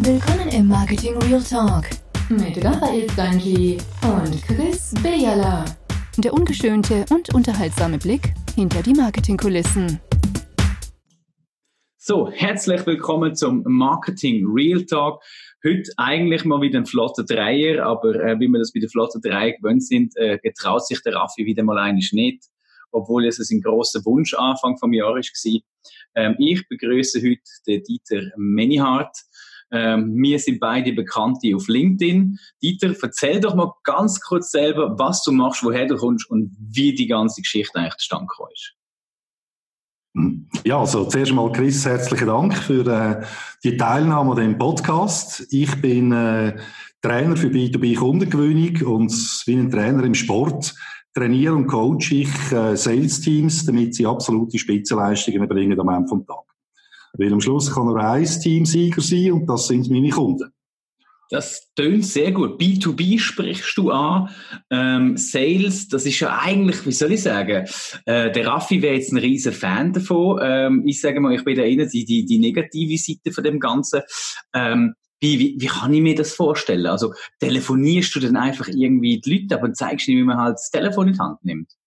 Willkommen im Marketing Real Talk mit Raphael Stanji und Chris Bejala. Der ungeschönte und unterhaltsame Blick hinter die Marketingkulissen. So, herzlich willkommen zum Marketing Real Talk. Heute eigentlich mal wieder ein flotter Dreier, aber äh, wie wir das bei der flotten Dreier gewöhnt sind, äh, getraut sich der Raffi wieder mal eines nicht, obwohl es ein grosser Wunsch Anfang vom Jahr war. Ähm, ich begrüße heute den Dieter Menihardt. Ähm, wir sind beide Bekannte auf LinkedIn. Dieter, erzähl doch mal ganz kurz selber, was du machst, woher du kommst und wie die ganze Geschichte eigentlich zustande gekommen ist. Ja, also zuerst mal Chris, herzlichen Dank für äh, die Teilnahme an dem Podcast. Ich bin äh, Trainer für B2B-Kundengewinnung und wie ein Trainer im Sport trainiere und coache ich äh, Sales-Teams, damit sie absolute Spitzenleistungen erbringen am Ende vom Tag. Weil am Schluss kann nur ein Teamsieger sein und das sind meine Kunden. Das tönt sehr gut. B2B sprichst du an. Ähm, Sales, das ist ja eigentlich, wie soll ich sagen, äh, der Raffi wäre jetzt ein riesen Fan davon. Ähm, ich sage mal, ich bin da eher die, die, die negative Seite von dem Ganzen. Ähm, wie, wie, wie kann ich mir das vorstellen? Also telefonierst du dann einfach irgendwie die Leute, aber zeigst nicht, wie man halt das Telefon in die Hand nimmt?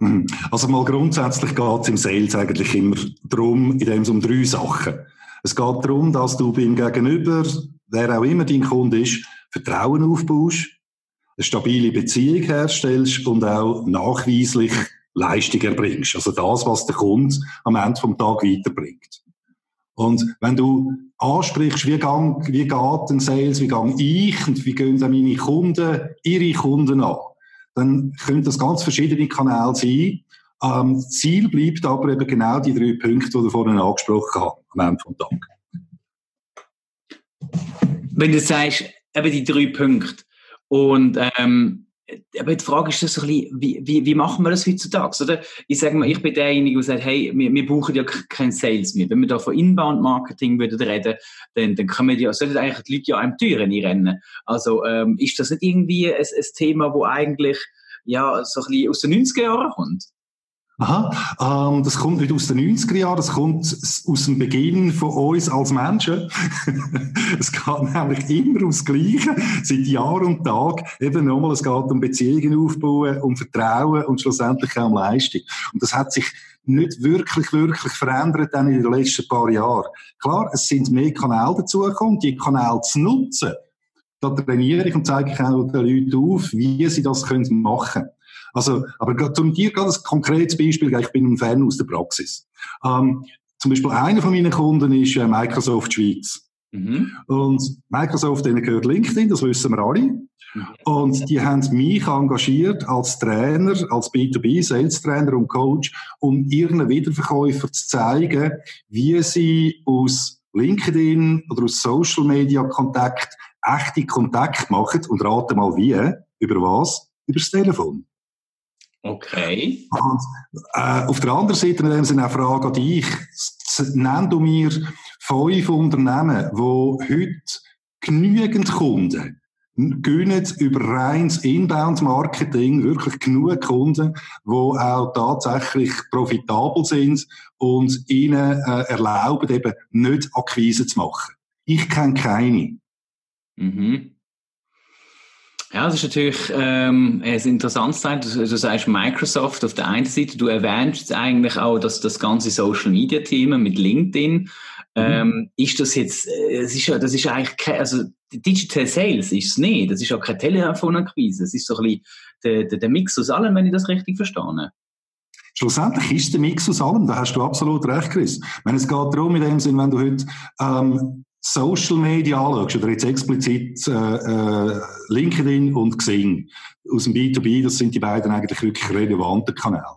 Mhm. Also mal grundsätzlich geht es im Sales eigentlich immer darum, in dem es um drei Sachen. Es geht darum, dass du beim Gegenüber wer auch immer dein Kunde ist, Vertrauen aufbaust, eine stabile Beziehung herstellst und auch nachweislich Leistung erbringst. Also das, was der Kunde am Ende vom Tag weiterbringt. Und wenn du ansprichst, wie, gang, wie geht ein Sales, wie gang ich und wie gehen dann meine Kunden, ihre Kunden an, dann können das ganz verschiedene Kanäle sein. Ähm, Ziel bleibt aber eben genau die drei Punkte, die du vorhin angesprochen hast, am Ende vom Tag wenn du sagst, eben die drei Punkte und ähm, aber die Frage ist das so ein bisschen, wie, wie, wie machen wir das heutzutage, oder? Ich sage mal, ich bin derjenige, der sagt, hey, wir, wir brauchen ja kein Sales mehr. Wenn wir da von Inbound-Marketing würden reden, dann, dann können wir ja, sollten eigentlich die Leute ja einem Türen rennen. Also, ähm, ist das nicht irgendwie ein, ein Thema, wo eigentlich, ja, so ein bisschen aus den 90er Jahren kommt? Aha, ähm, das kommt nicht aus den 90er Jahren, das kommt aus dem Beginn von uns als Menschen. es geht nämlich immer ums Gleiche, seit Jahr und Tag. Eben nochmal, es geht um Beziehungen aufbauen, um Vertrauen und schlussendlich auch um Leistung. Und das hat sich nicht wirklich, wirklich verändert dann in den letzten paar Jahren. Klar, es sind mehr Kanäle dazugekommen, die Kanäle zu nutzen. Da trainiere ich und zeige ich auch den Leuten auf, wie sie das machen können. Also, aber zum dir gerade ein konkretes Beispiel, ich bin ein Fan aus der Praxis. Ähm, zum Beispiel einer von meinen Kunden ist äh, Microsoft Schweiz. Mhm. Und Microsoft, denen gehört LinkedIn, das wissen wir alle. Und die haben mich engagiert als Trainer, als B2B, Sales Trainer und Coach, um ihren Wiederverkäufern zu zeigen, wie sie aus LinkedIn oder aus Social Media Kontakt echte Kontakt machen und rate mal wie, über was? Über das Telefon. Okay. Und, äh, auf der anderen Seite dem Sinne eine Frage an dich. Nenn du mir fünf Unternehmen, die heute genügend Kunden gönnen über reines Inbound-Marketing wirklich genug Kunden, die auch tatsächlich profitabel sind und ihnen äh, erlauben, eben nicht Akquise zu machen. Ich kenne keine. Mhm. Ja, das ist natürlich ähm, ein interessantes Teil. Du, du sagst Microsoft auf der einen Seite, du erwähnst eigentlich auch dass das ganze Social Media Thema mit LinkedIn. Mhm. Ähm, ist das jetzt, äh, es ist ja, das ist eigentlich kein, also Digital Sales ist es nicht, das ist auch keine Telefonakquise, es ist so ein bisschen der, der, der Mix aus allem, wenn ich das richtig verstehe. Schlussendlich ist der Mix aus allem, da hast du absolut recht, Chris. Wenn es geht darum, in dem Sinn, wenn du heute ähm, Social Media anschaust, oder jetzt explizit äh, äh, LinkedIn und Xing aus dem B2B, das sind die beiden eigentlich wirklich relevante Kanäle.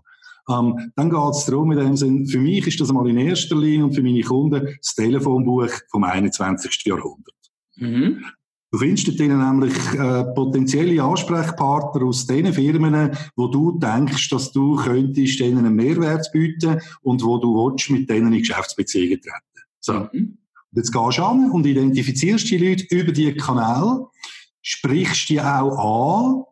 Ähm, dann geht es darum, in dem Sinn, für mich ist das einmal in erster Linie und für meine Kunden das Telefonbuch vom 21. Jahrhundert. Mhm. Du findest dort nämlich äh, potenzielle Ansprechpartner aus den Firmen, wo du denkst, dass du könntest denen einen Mehrwert bieten und wo du willst, mit denen in Geschäftsbeziehungen treten. So. Mhm. Jetzt gehst du an und identifizierst die Leute über die Kanäle, sprichst die auch an,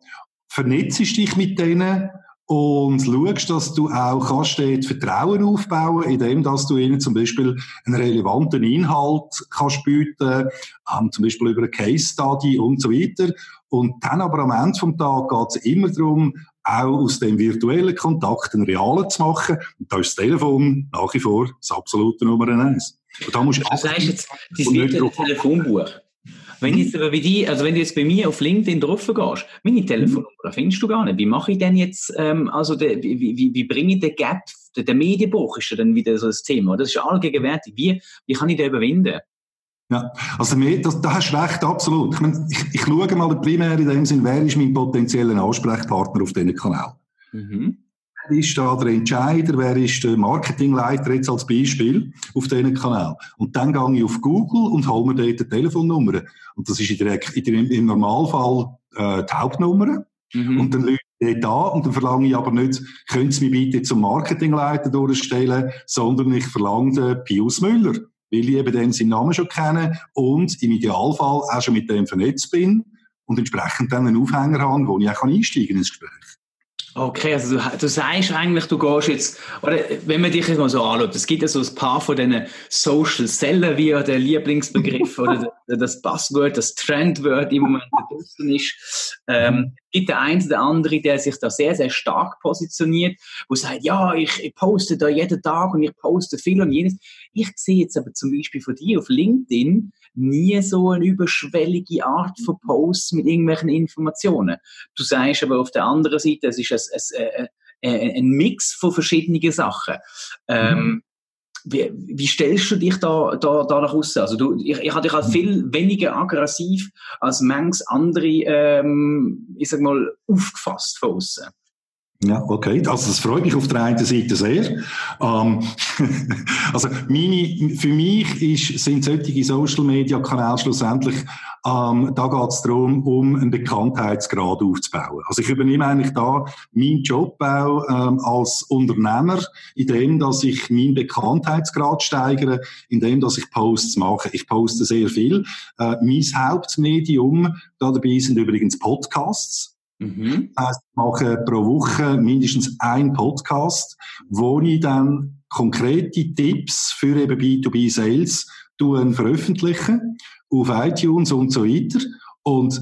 vernetzt dich mit denen und schaust, dass du auch kannst dort Vertrauen aufbauen, indem dass du ihnen zum Beispiel einen relevanten Inhalt kannst bieten, ähm, zum Beispiel über eine Case Study und so weiter. Und dann aber am Ende vom Tag geht es immer darum, auch aus dem virtuellen Kontakt einen realen zu machen. Und da ist das Telefon nach wie vor das absolute Nummer eins. Und da musst du das heißt jetzt, das wird ein Telefonbuch. Wenn jetzt aber wie die, also wenn du jetzt bei mir auf LinkedIn drauf gehst, meine Telefonnummer findest du gar nicht. Wie mache ich denn jetzt, ähm, also de, wie, wie, wie bringe ich den Gap, der, der Medienbruch ist ja dann wieder so das Thema. Das ist allgegenwärtig. Wie, wie kann ich den überwinden? Ja, also das, da hast du recht, absolut. Ich, meine, ich, ich schaue mal primär in dem Sinn, wer ist mein potenzieller Ansprechpartner auf diesem Kanal. Mhm. Wer ist da der Entscheider, wer ist der Marketingleiter jetzt als Beispiel auf diesem Kanal? Und dann gehe ich auf Google und hole mir dort die Telefonnummer. Und das ist in der, in der, im Normalfall äh, die Hauptnummer. Mhm. Und dann Leute da und dann verlange ich aber nicht, können Sie mich bitte zum Marketingleiter durchstellen, sondern ich verlange den Pius Müller, weil ich eben den seinen Namen schon kenne und im Idealfall auch schon mit dem vernetzt bin und entsprechend dann einen Aufhänger habe, wo ich auch einsteigen ins Gespräch. Okay, also du, du sagst eigentlich, du gehst jetzt, oder wenn man dich jetzt mal so anschaut, es gibt ja so ein paar von diesen Social Seller, wie der Lieblingsbegriff oder das Passwort, das Trendword im Moment draußen ist. Ähm, gibt der eine oder andere, der sich da sehr, sehr stark positioniert, wo sagt, ja, ich, ich poste da jeden Tag und ich poste viel und jenes. Ich sehe jetzt aber zum Beispiel von dir auf LinkedIn nie so eine überschwellige Art von Posts mit irgendwelchen Informationen. Du sagst aber auf der anderen Seite, es ist ein, ein, ein, ein Mix von verschiedenen Sachen. Ähm, mhm. wie, wie, stellst du dich da, da, da nach außen? Also du, ich, ich hatte dich halt viel weniger aggressiv als manches andere, ähm, ich sag mal, aufgefasst von außen. Ja, okay. Also das freut mich auf der einen Seite sehr. Ähm, also meine, für mich ist, sind solche Social Media Kanäle schlussendlich, ähm, da geht es darum, um einen Bekanntheitsgrad aufzubauen. Also ich übernehme eigentlich da meinen Job auch ähm, als Unternehmer, indem dass ich meinen Bekanntheitsgrad steigere, indem dass ich Posts mache. Ich poste sehr viel. Äh, mein Hauptmedium da dabei sind übrigens Podcasts. Mhm. Das ich mache pro Woche mindestens ein Podcast, wo ich dann konkrete Tipps für eben B2B Sales veröffentliche auf iTunes und so weiter. Und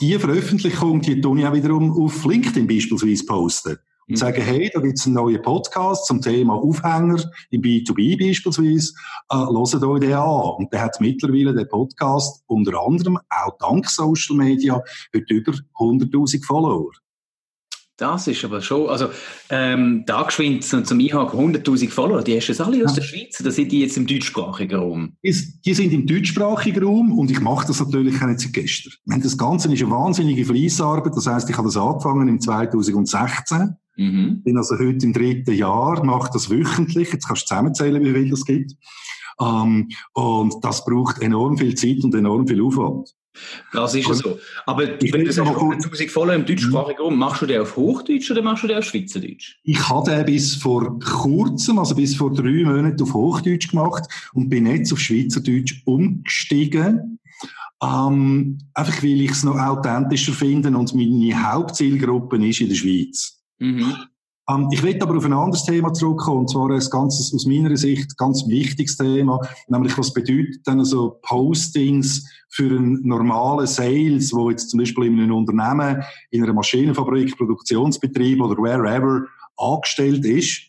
die Veröffentlichung, die tue ich auch wiederum auf LinkedIn beispielsweise posten und sagen, hey, da gibt's einen neuen Podcast zum Thema Aufhänger im B2B beispielsweise, äh, hört euch den an. Und der hat mittlerweile, der Podcast, unter anderem auch dank Social Media, heute über 100.000 Follower. Das ist aber schon, also ähm, da geschwind zum, Einhaken 100'000 Follower, die hast du alle aus der Schweiz, oder sind die jetzt im deutschsprachigen Raum? Die, sind im deutschsprachigen Raum und ich mache das natürlich auch nicht seit gestern. Das Ganze ist eine wahnsinnige Fleissarbeit, das heisst, ich habe das angefangen im 2016 Mhm. Bin also heute im dritten Jahr, mache das wöchentlich. Jetzt kannst du zusammenzählen, wie viel das gibt. Ähm, und das braucht enorm viel Zeit und enorm viel Aufwand. Das ist ja so. Aber ich wenn du sagst, 1000 Follower im deutschsprachigen Raum, machst du den auf Hochdeutsch oder machst du den auf Schweizerdeutsch? Ich habe den bis vor kurzem, also bis vor drei Monaten auf Hochdeutsch gemacht und bin jetzt auf Schweizerdeutsch umgestiegen. Ähm, einfach weil ich es noch authentischer finde und meine Hauptzielgruppe ist in der Schweiz. Mhm. Ähm, ich will aber auf ein anderes Thema zurückkommen, und zwar ein ganz, aus meiner Sicht ganz wichtiges Thema, nämlich was bedeutet dann also Postings für einen normalen Sales, wo jetzt zum Beispiel in einem Unternehmen, in einer Maschinenfabrik, Produktionsbetrieb oder wherever angestellt ist,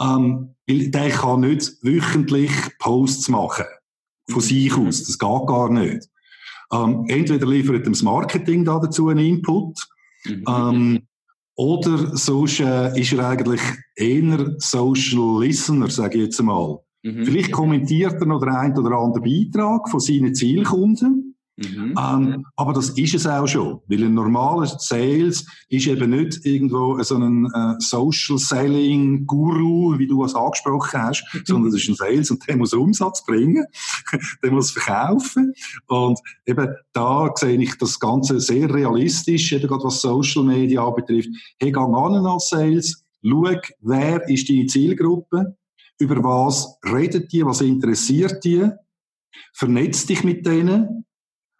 ähm, weil der kann nicht wöchentlich Posts machen. Von mhm. sich aus. Das geht gar nicht. Ähm, entweder liefert das Marketing da dazu einen Input, mhm. Oder sonst äh, ist er eigentlich eher Social Listener, sage ich jetzt einmal. Mhm. Vielleicht kommentiert er noch den einen oder anderen Beitrag von seinen Zielkunden. Mhm. Ähm, aber das ist es auch schon, weil ein normaler Sales ist eben nicht irgendwo so ein äh, Social Selling Guru, wie du es angesprochen hast, sondern das ist ein Sales und der muss Umsatz bringen, der muss verkaufen und eben da sehe ich das Ganze sehr realistisch, eben gerade was Social Media betrifft. Hey, geh an als Sales, schau, wer ist deine Zielgruppe, über was redet die, was interessiert die, vernetz dich mit denen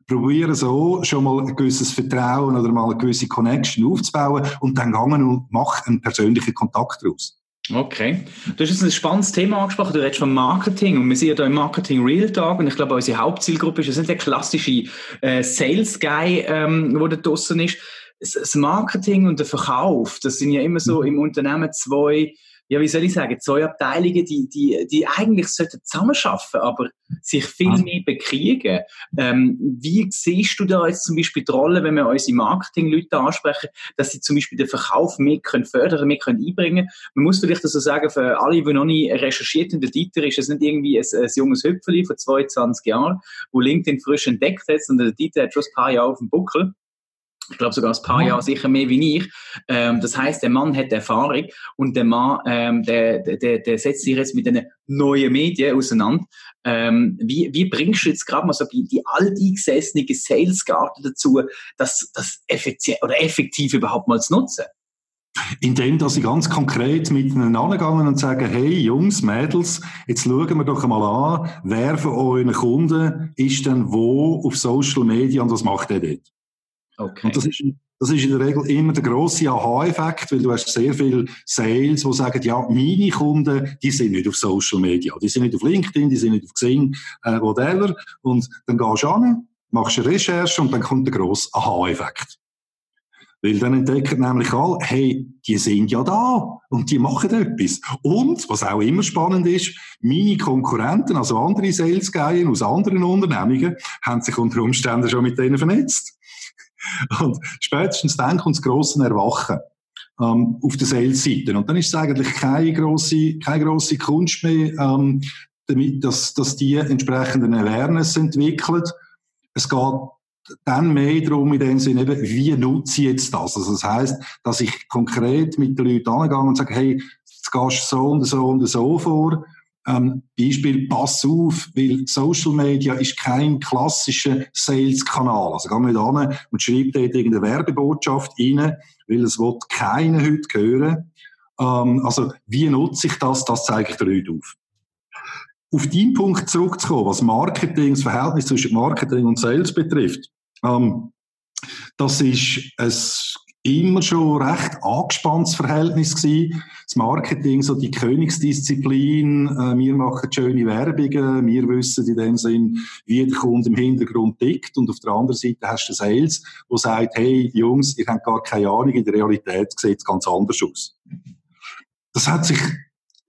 probieren so schon mal ein gewisses Vertrauen oder mal eine gewisse Connection aufzubauen und dann gehen und machen einen persönlichen Kontakt daraus. Okay. Du hast jetzt ein spannendes Thema angesprochen. Du redest vom Marketing und wir sind ja da im Marketing Real Talk und ich glaube, unsere Hauptzielgruppe ist, das nicht der klassische äh, Sales Guy, ähm, der da draussen ist. Das Marketing und der Verkauf, das sind ja immer so mhm. im Unternehmen zwei ja, wie soll ich sagen, zwei Abteilungen, die, die, die eigentlich sollten zusammenarbeiten, aber sich viel ah. mehr bekriegen. Ähm, wie siehst du da jetzt zum Beispiel die Rolle, wenn wir unsere Marketingleute ansprechen, dass sie zum Beispiel den Verkauf mehr können fördern, mehr können einbringen? Man muss vielleicht so sagen, für alle, die noch nie recherchiert haben, der Dieter ist es nicht irgendwie ein, ein junges Hüpfeli von 22 Jahren, wo LinkedIn frisch entdeckt hat, sondern der Dieter hat schon ein paar Jahre auf dem Buckel ich glaube sogar ein paar Jahre sicher mehr wie ich. Ähm, das heißt, der Mann hat Erfahrung und der Mann, ähm, der, der, der setzt sich jetzt mit den neuen Medien auseinander. Ähm, wie, wie bringst du jetzt gerade mal so die, die alteingesessene Salesgarten dazu, das, das effizient oder effektiv überhaupt mal zu nutzen? Indem, dass sie ganz konkret mit ihnen angegangen und sagen, hey Jungs, Mädels, jetzt schauen wir doch einmal an, wer von euren Kunden ist denn wo auf Social Media und was macht er dort? Okay. Und das ist, das ist in der Regel immer der grosse Aha-Effekt, weil du hast sehr viele Sales, die sagen, ja, meine Kunden, die sind nicht auf Social Media, die sind nicht auf LinkedIn, die sind nicht auf Xing, äh, whatever. Und dann gehst du an, machst eine Recherche und dann kommt der grosse Aha-Effekt. Weil dann entdecken nämlich alle, hey, die sind ja da und die machen etwas. Und, was auch immer spannend ist, meine Konkurrenten, also andere sales aus anderen Unternehmungen, haben sich unter Umständen schon mit denen vernetzt. Und spätestens dann kommt das grosse Erwachen ähm, auf der Sales-Seite. Und dann ist es eigentlich keine grosse, keine grosse Kunst mehr, ähm, damit, dass, dass die entsprechenden Awareness entwickeln. Es geht dann mehr darum, in dem Sinne, wie nutze ich jetzt das? Also das heisst, dass ich konkret mit den Leuten angehe und sage, hey, jetzt gehst du so und so und so vor ähm, Beispiel, pass auf, weil Social Media ist kein klassischer Sales-Kanal. Also geh nicht an und schreib dort irgendeine Werbebotschaft rein, weil es wird keiner heute hören. Ähm, also, wie nutze ich das? Das zeige ich dir heute auf. Auf deinen Punkt zurückzukommen, was Marketing, das Verhältnis zwischen Marketing und Sales betrifft. Ähm, das ist ein immer schon recht angespanntes Verhältnis gewesen. Das Marketing, so die Königsdisziplin, äh, wir machen schöne Werbungen, wir wissen in dem Sinn, wie der Kunde im Hintergrund tickt und auf der anderen Seite hast du Sales, wo sagt, hey Jungs, ihr habt gar keine Ahnung, in der Realität sieht es ganz anders aus. Das hat sich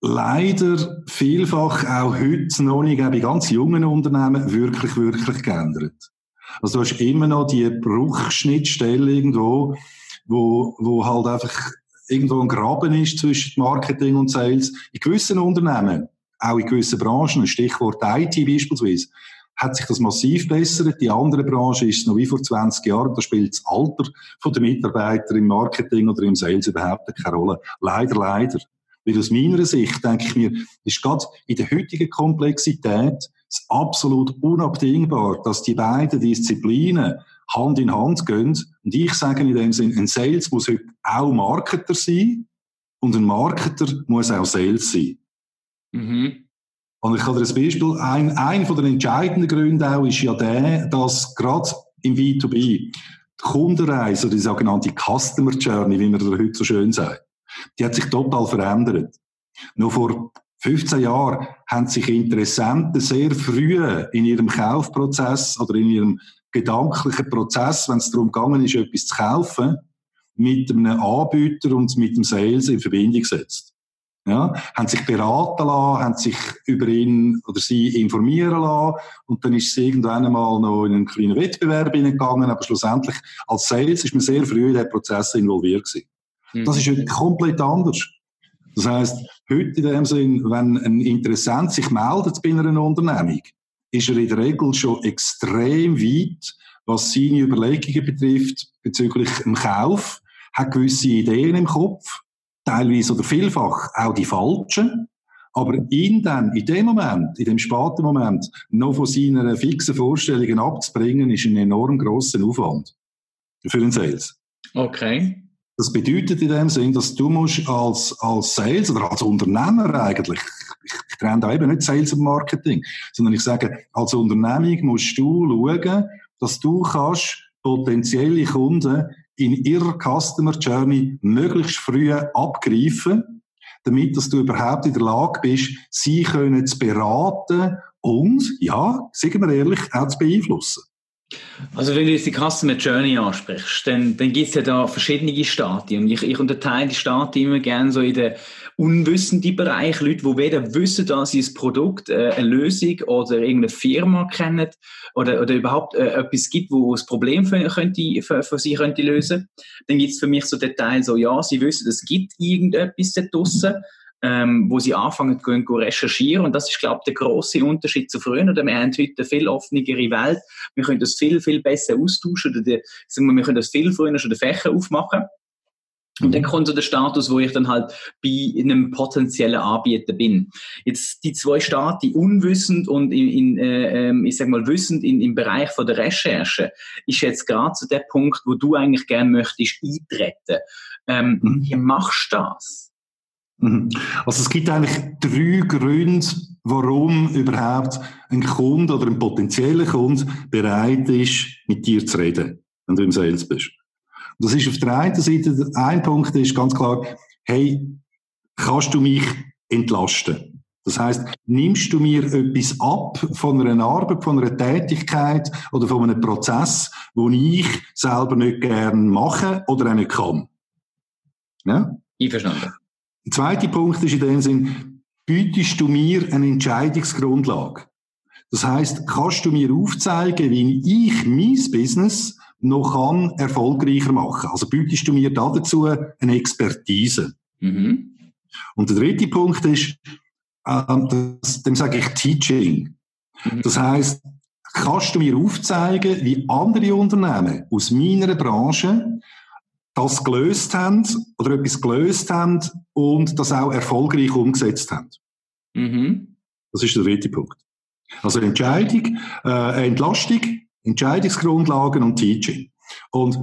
leider vielfach auch heute noch nicht, bei ganz jungen Unternehmen wirklich, wirklich geändert. Also du hast immer noch die Bruchschnittstelle irgendwo, wo, wo halt einfach irgendwo ein Graben ist zwischen Marketing und Sales. In gewissen Unternehmen, auch in gewissen Branchen, Stichwort IT beispielsweise, hat sich das massiv bessert. Die andere Branche ist noch wie vor 20 Jahren. Da spielt das Alter der Mitarbeiter im Marketing oder im Sales überhaupt keine Rolle. Leider, leider. Weil aus meiner Sicht, denke ich mir, ist gerade in der heutigen Komplexität absolut unabdingbar, dass die beiden Disziplinen Hand in Hand gehen. Und ich sage in dem Sinn, ein Sales muss heute auch Marketer sein und ein Marketer muss auch Sales sein. Mhm. Und ich habe dir ein Beispiel, ein, ein von den entscheidenden Gründen auch ist ja der, dass gerade im B2B die Kundenreise, die sogenannte Customer Journey, wie man das heute so schön sagt, die hat sich total verändert. Nur vor 15 Jahren haben sich Interessenten sehr früh in ihrem Kaufprozess oder in ihrem gedanklichen Prozess, wenn es darum gegangen ist, etwas zu kaufen, mit einem Anbieter und mit dem Sales in Verbindung gesetzt. Ja, haben sich beraten lassen, haben sich über ihn oder sie informieren lassen und dann ist es irgendwann einmal noch in einen kleinen Wettbewerb hineingegangen, aber schlussendlich als Sales ist man sehr früh in den Prozess involviert gewesen. Mhm. Das ist heute komplett anders. Das heißt, heute in dem Sinn, wenn ein Interessent sich meldet bei einer Unternehmung, ist er in der Regel schon extrem weit, was seine Überlegungen betrifft bezüglich dem Kauf, hat gewisse Ideen im Kopf, teilweise oder vielfach auch die falschen, aber ihn dann in dem Moment, in dem späten Moment, noch von seinen fixen Vorstellungen abzubringen, ist ein enorm grosser Aufwand für den Sales. Okay. Das bedeutet in dem Sinn, dass du musst als, als Sales oder als Unternehmer eigentlich, ich, trenne da eben nicht Sales und Marketing, sondern ich sage, als Unternehmung musst du schauen, dass du kannst potenzielle Kunden in ihrer Customer Journey möglichst früh abgreifen, damit dass du überhaupt in der Lage bist, sie können zu beraten und, ja, sagen wir ehrlich, auch zu beeinflussen. Also wenn du jetzt die Customer Journey ansprichst, dann, dann gibt es ja da verschiedene Stadien. Ich, ich unterteile die Stadien immer gerne so in den unwissenden Bereich. Leute, die weder wissen, dass sie ein Produkt, äh, eine Lösung oder irgendeine Firma kennen oder, oder überhaupt äh, etwas gibt, wo das Problem für, könnte, für, für sie könnte lösen. Dann gibt es für mich so den Teil so, ja, sie wissen, es gibt irgendetwas da draussen ähm, wo sie anfangen zu recherchieren. Und das ist, glaube ich, der große Unterschied zu früher. Oder wir haben heute eine viel offenere Welt. Wir können das viel, viel besser austauschen. Oder die, sagen wir, wir können das viel früher schon den Fächer aufmachen. Und dann kommt so der Status, wo ich dann halt bei einem potenziellen Anbieter bin. Jetzt die zwei Staaten, unwissend und in, in äh, ähm, ich sag mal wissend in, im Bereich von der Recherche, ist jetzt gerade so der Punkt, wo du eigentlich gerne möchtest eintreten. Ähm, mhm. Wie machst du das? Mhm. Also es gibt eigentlich drei Gründe, warum überhaupt ein Kunde oder ein potenzieller Kunde bereit ist, mit dir zu reden, wenn du im Sales bist. Und das ist auf der einen Seite, ein Punkt ist ganz klar, hey, kannst du mich entlasten? Das heißt, nimmst du mir etwas ab von einer Arbeit, von einer Tätigkeit oder von einem Prozess, wo ich selber nicht gern mache oder auch nicht kann? Ja? Einverstanden. Der zweite Punkt ist in dem Sinn, bietest du mir eine Entscheidungsgrundlage? Das heißt, kannst du mir aufzeigen, wie ich mein Business noch kann erfolgreicher machen? Also bietest du mir da dazu eine Expertise? Mhm. Und der dritte Punkt ist, ähm, das, dem sage ich Teaching. Mhm. Das heißt, kannst du mir aufzeigen, wie andere Unternehmen aus meiner Branche das gelöst haben oder etwas gelöst haben und das auch erfolgreich umgesetzt haben. Mhm. Das ist der dritte Punkt. Also Entscheidung, äh, Entlastung, Entscheidungsgrundlagen und Teaching. Und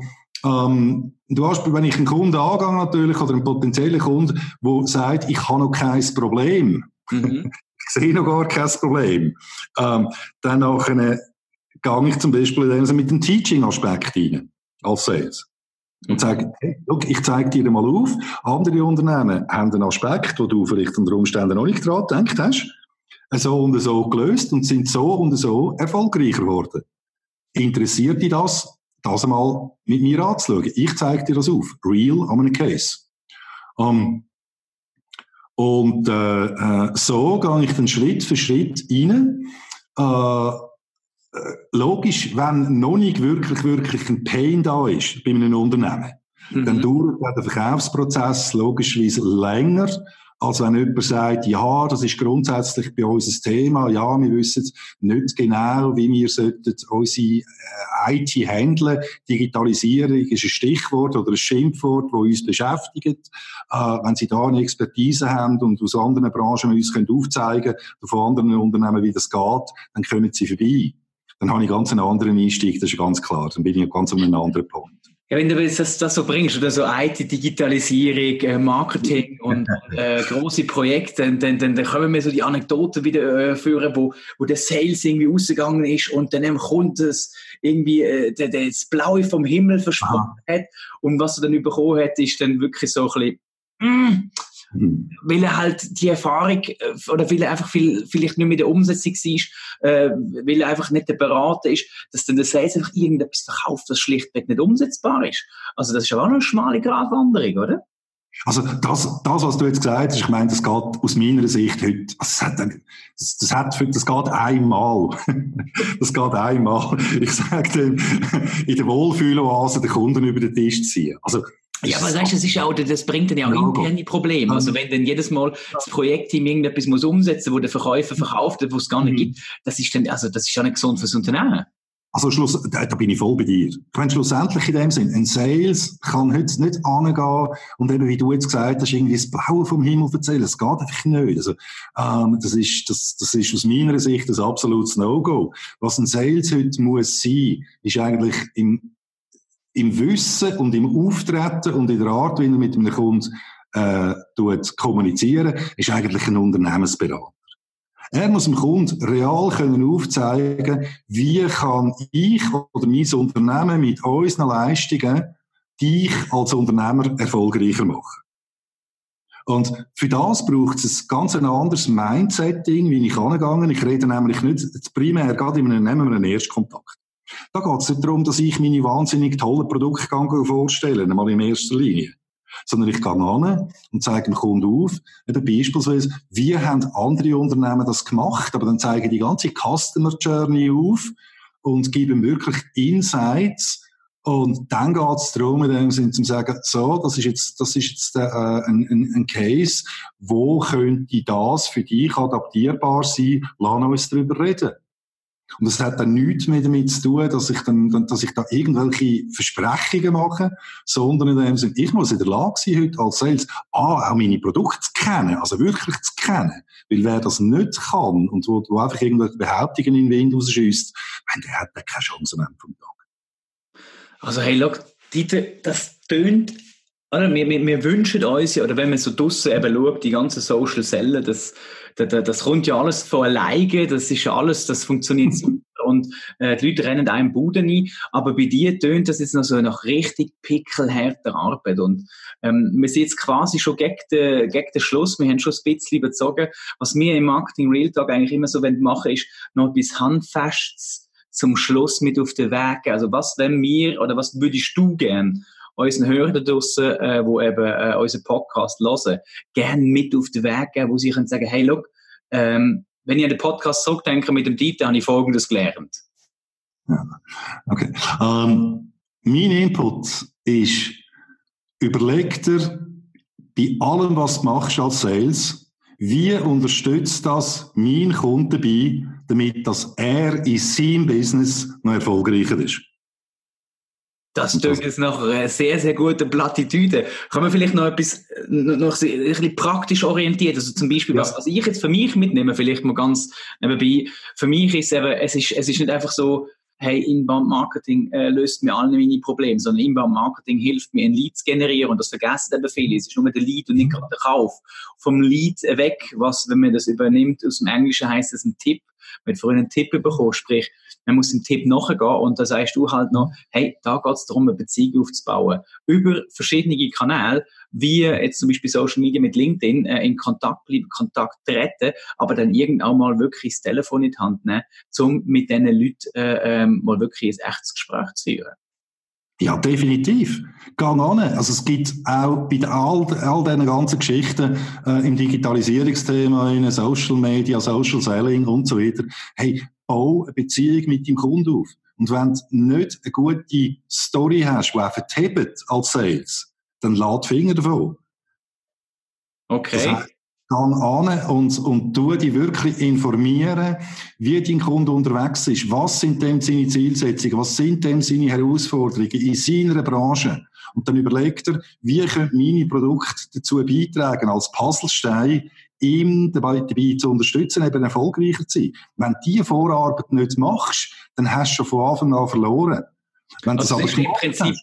ähm, du hast, wenn ich einen Kunden angehe natürlich oder einen potenziellen Kunden, der sagt, ich habe noch kein Problem, mhm. ich sehe noch gar kein Problem, ähm, dann nachher gehe ich zum Beispiel mit dem Teaching-Aspekt rein als Sales und sagen, hey, look, ich zeige dir mal auf, andere Unternehmen haben einen Aspekt, wo du vielleicht unter Umständen noch nicht dran gedacht hast, so und so gelöst und sind so und so erfolgreicher geworden. Interessiert dich das, das einmal mit mir anzuschauen? Ich zeige dir das auf. Real am einem Case. Um, und äh, äh, so gehe ich dann Schritt für Schritt rein. Äh, äh, logisch, wenn noch nicht wirklich, wirklich ein Pain da ist bei einem Unternehmen, mhm. dann dauert der Verkaufsprozess logischerweise länger, als wenn jemand sagt, ja, das ist grundsätzlich bei uns ein Thema, ja, wir wissen nicht genau, wie wir sollten unsere äh, IT handeln. Digitalisierung ist ein Stichwort oder ein Schimpfwort, das uns beschäftigt. Äh, wenn Sie da eine Expertise haben und aus anderen Branchen uns können aufzeigen können, von anderen Unternehmen, wie das geht, dann kommen Sie vorbei dann habe ich ganz einen anderen Einstieg, das ist ganz klar. Dann bin ich ganz an einem anderen Punkt. Ja, wenn du das, das so bringst, oder so IT, Digitalisierung, äh, Marketing und äh, große Projekte, dann, dann, dann können wir so die Anekdoten wieder äh, führen, wo, wo der Sales irgendwie rausgegangen ist und dann kommt es irgendwie äh, der, der das Blaue vom Himmel versprochen hat. Und was er dann bekommen hat, ist dann wirklich so ein bisschen, mm, Mhm. Weil er halt die Erfahrung, äh, oder weil er einfach viel, vielleicht nicht mit der Umsetzung war, äh, weil er einfach nicht der Berater ist, dass dann der Sales einfach irgendetwas verkauft, was schlichtweg nicht umsetzbar ist. Also das ist ja auch noch eine schmale Gratwanderung, oder? Also das, das, was du jetzt gesagt hast, ich meine, das geht aus meiner Sicht heute, das, hat, das, das, hat, das geht einmal. das geht einmal. Ich sage dem, in der Wohlfühloase den Kunden über den Tisch ziehen. Also ja, aber weißt, das ist auch, das bringt dann ja auch ja, interne Probleme. Also wenn dann jedes Mal das Projektteam irgendetwas muss umsetzen, wo der Verkäufer verkauft, wo es gar nicht mhm. gibt, das ist dann, also das ist ja nicht gesund fürs Unternehmen. Also Schluss, da, da bin ich voll bei dir. Ich meine, schlussendlich in dem Sinn, ein Sales kann heute nicht angehen und eben, wie du jetzt gesagt hast, irgendwie das Blaue vom Himmel erzählen. Das geht einfach nicht. Also, ähm, das ist, das, das ist aus meiner Sicht ein absolutes No-Go. Was ein Sales heute muss sein, ist eigentlich im im Wissen und im Auftreten und in der Art, wie er mit einem Kunden äh, tut kommunizieren, ist eigentlich ein Unternehmensberater. Er muss dem Kunden real können aufzeigen, wie kann ich oder mein Unternehmen mit unseren Leistungen dich als Unternehmer erfolgreicher machen. Und für das braucht es ein ganz anderes Mindsetting, wie ich angegangen. Ich rede nämlich nicht primär gerade in einem, nehmen wir einen Erstkontakt. Da geht es nicht darum, dass ich meine wahnsinnig tollen Produkte vorstelle, mal in erster Linie. Sondern ich gehe an und zeige dem Kunden auf, eben beispielsweise, wie haben andere Unternehmen das gemacht, aber dann zeige ich die ganze Customer Journey auf und gebe ihm wirklich Insights, und dann geht es darum, in dem Sinne zu sagen, so, das ist jetzt, das ist jetzt äh, ein, ein, ein Case, wo könnte das für dich adaptierbar sein? Lass uns darüber reden. Und das hat dann nichts mehr damit zu tun, dass ich dann, dass ich da irgendwelche Versprechungen mache, sondern in dem Sinne, ich muss in der Lage sein, heute als Sales, ah, auch meine Produkte zu kennen, also wirklich zu kennen. Weil wer das nicht kann und wo, wo einfach irgendwelche Behauptungen in den Wind rausschießt, der hat keine Chance am Ende vom Tag. Also hey, look, Dieter, das tönt, oder? Wir, wir, wir wünschen uns ja, oder wenn man so draussen eben schaut, die ganzen Social Cellen, das, das, das kommt ja alles von alleine, das ist ja alles, das funktioniert super und äh, die Leute rennen einem Buden ein, aber bei dir tönt das jetzt noch so nach richtig pickelhärter Arbeit und ähm, wir sind jetzt quasi schon gegen den, gegen den Schluss, wir haben schon ein bisschen überzogen, was wir im Marketing Real Talk eigentlich immer so machen ist, noch etwas Handfestes zum Schluss mit auf den Weg Also was wenn wir, oder was würdest du gern unseren Hörern da draussen, äh, wo eben äh, unseren Podcast hören, gern mit auf den Weg geben, wo sie können sagen, hey, look, ähm, wenn ich an den Podcast zurückdenke mit dem Dieter, habe ich Folgendes gelernt. Ja. Okay. Ähm, mein Input ist, überleg dir bei allem, was du machst als Sales, wie unterstützt das mein Kunde dabei, damit dass er in seinem Business noch erfolgreicher ist? Das klingt jetzt nach einer sehr, sehr guten Plattitüde. Kann man vielleicht noch etwas, noch ein bisschen praktisch orientiert? Also zum Beispiel, ja. was, was ich jetzt für mich mitnehme, vielleicht mal ganz nebenbei. Für mich ist eben, es ist, es ist nicht einfach so, hey, Inbound Marketing äh, löst mir alle meine Probleme, sondern Inbound Marketing hilft mir, ein Lead zu generieren und das vergessen eben viele. Es ist nur der Lead und nicht gerade der Kauf. Vom Lead weg, was, wenn man das übernimmt, aus dem Englischen heißt es ein Tipp, wenn du vorhin einen Tipp bekommst, sprich, man muss dem Tipp nachgehen und da sagst du halt noch, hey, da geht es darum, eine Beziehung aufzubauen. Über verschiedene Kanäle, wie jetzt zum Beispiel Social Media mit LinkedIn, äh, in Kontakt bleiben, Kontakt treten, aber dann irgendwann mal wirklich das Telefon in die Hand nehmen, um mit diesen Leuten äh, ähm, mal wirklich ein echtes Gespräch zu führen. Ja, definitiv. Gang an. Also es gibt auch bei all, all diesen ganzen Geschichten äh, im Digitalisierungsthema, in Social Media, Social Selling und so weiter. Hey, bau eine Beziehung mit dem Kunden auf. Und wenn du nicht eine gute Story hast, die auch vertippt als Sales, dann lad Finger davon. Okay. Das heißt, Gang an und, und tu dich wirklich informieren, wie dein Kunde unterwegs ist. Was sind denn seine Zielsetzungen? Was sind denn seine Herausforderungen in seiner Branche? Und dann überlegt er, wie können meine Produkte dazu beitragen, als Puzzlestein, ihm dabei, dabei zu unterstützen, eben erfolgreicher zu sein. Wenn du diese Vorarbeit nicht machst, dann hast du schon von Anfang an verloren. Wenn also das aber im Prinzip,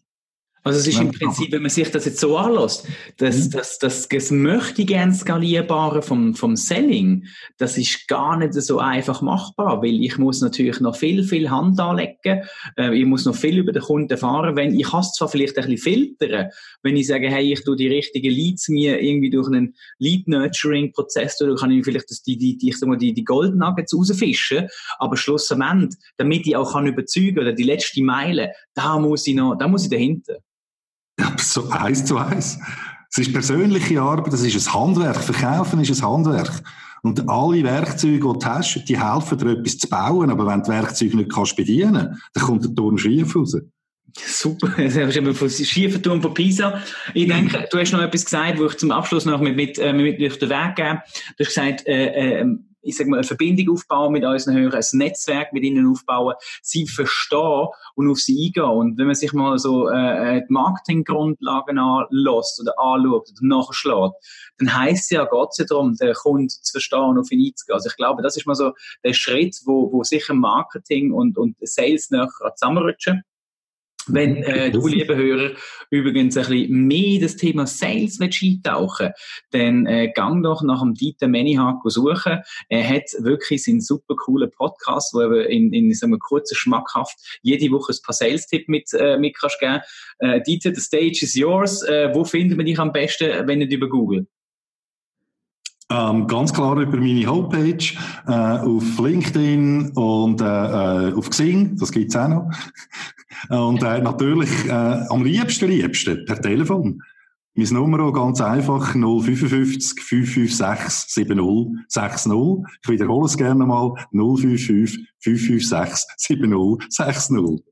also es ist im Prinzip, wenn man sich das jetzt so anlässt, das, mhm. das, das, das möchte gern skalierbare vom, vom Selling, das ist gar nicht so einfach machbar, weil ich muss natürlich noch viel, viel Hand anlegen, äh, ich muss noch viel über den Kunden erfahren, wenn, ich kann es zwar vielleicht ein bisschen filtern, wenn ich sage, hey, ich tue die richtigen Leads mir irgendwie durch einen Lead-Nurturing-Prozess, oder kann ich vielleicht das, die, die, die, ich sag mal, die, die Gold Nuggets rausfischen, aber schlussendlich, damit ich auch kann überzeugen oder die letzte Meile, da muss ich noch, da muss ich dahinter. So eins zu eins. Es ist persönliche Arbeit, es ist ein Handwerk. Verkaufen ist ein Handwerk. Und alle Werkzeuge, die du hast, die helfen dir etwas zu bauen. Aber wenn du Werkzeuge nicht kannst bedienen, dann kommt der Turm schief raus. Super, das hast du von schiefen Turm von Pisa. Ich denke, du hast noch etwas gesagt, wo ich zum Abschluss noch mit, mit, äh, mit auf den Weg gebe. Du hast gesagt, äh, äh, ich sag mal, eine Verbindung aufbauen mit unseren Hörern, ein Netzwerk mit ihnen aufbauen, sie verstehen und auf sie eingehen. Und wenn man sich mal so äh, äh die Marketinggrundlagen anlässt oder anschaut oder nachschlägt, dann heisst es ja, geht es ja darum, den Kunden zu verstehen und auf ihn einzugehen. Also ich glaube, das ist mal so der Schritt, wo, wo sicher Marketing und, und Sales nachher zusammenrutschen. Wenn äh, du, liebe Hörer, übrigens ein bisschen mehr das Thema Sales eintauchen dann äh, gang doch nach dem Dieter Menihack suchen. Er hat wirklich seinen super coolen Podcast, wo er in, in so einem kurzen schmackhaft jede Woche ein paar Sales-Tipps mit, äh, mit kannst geben. Äh, Dieter, the stage is yours. Äh, wo findet man dich am besten, wenn nicht über Google? Ähm, ganz klar über meine Homepage, äh, auf LinkedIn und äh, äh auf Xing, das gibt's auch noch. Und äh, natürlich äh, am liebsten, liebsten per Telefon. Mein Nummer ganz einfach 055 556 7060. Ich wiederhole es gerne mal 055 556 7060.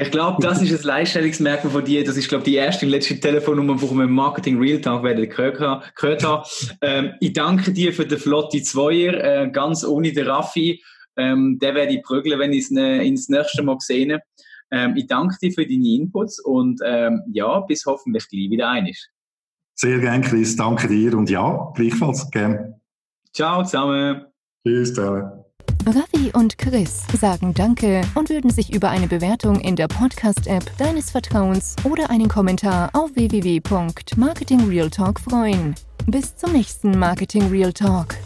Ich glaube, das ist ein Leistungsmerkmal von dir. Das ist, glaube ich, die erste und letzte Telefonnummer, die wir im Marketing Real Talk werden gehört haben. Ähm, ich danke dir für den flotte Zweier, äh, ganz ohne den Raffi. Ähm, der werde ich prügeln, wenn ich es ne, ins nächste Mal sehe. Ähm, ich danke dir für deine Inputs und ähm, ja, bis hoffentlich gleich wieder einig. Sehr gern, Chris. Danke dir und ja, gleichfalls gern. Ciao zusammen. Tschüss zusammen. Ravi und Chris sagen Danke und würden sich über eine Bewertung in der Podcast-App deines Vertrauens oder einen Kommentar auf www.marketingrealtalk freuen. Bis zum nächsten Marketing Real Talk.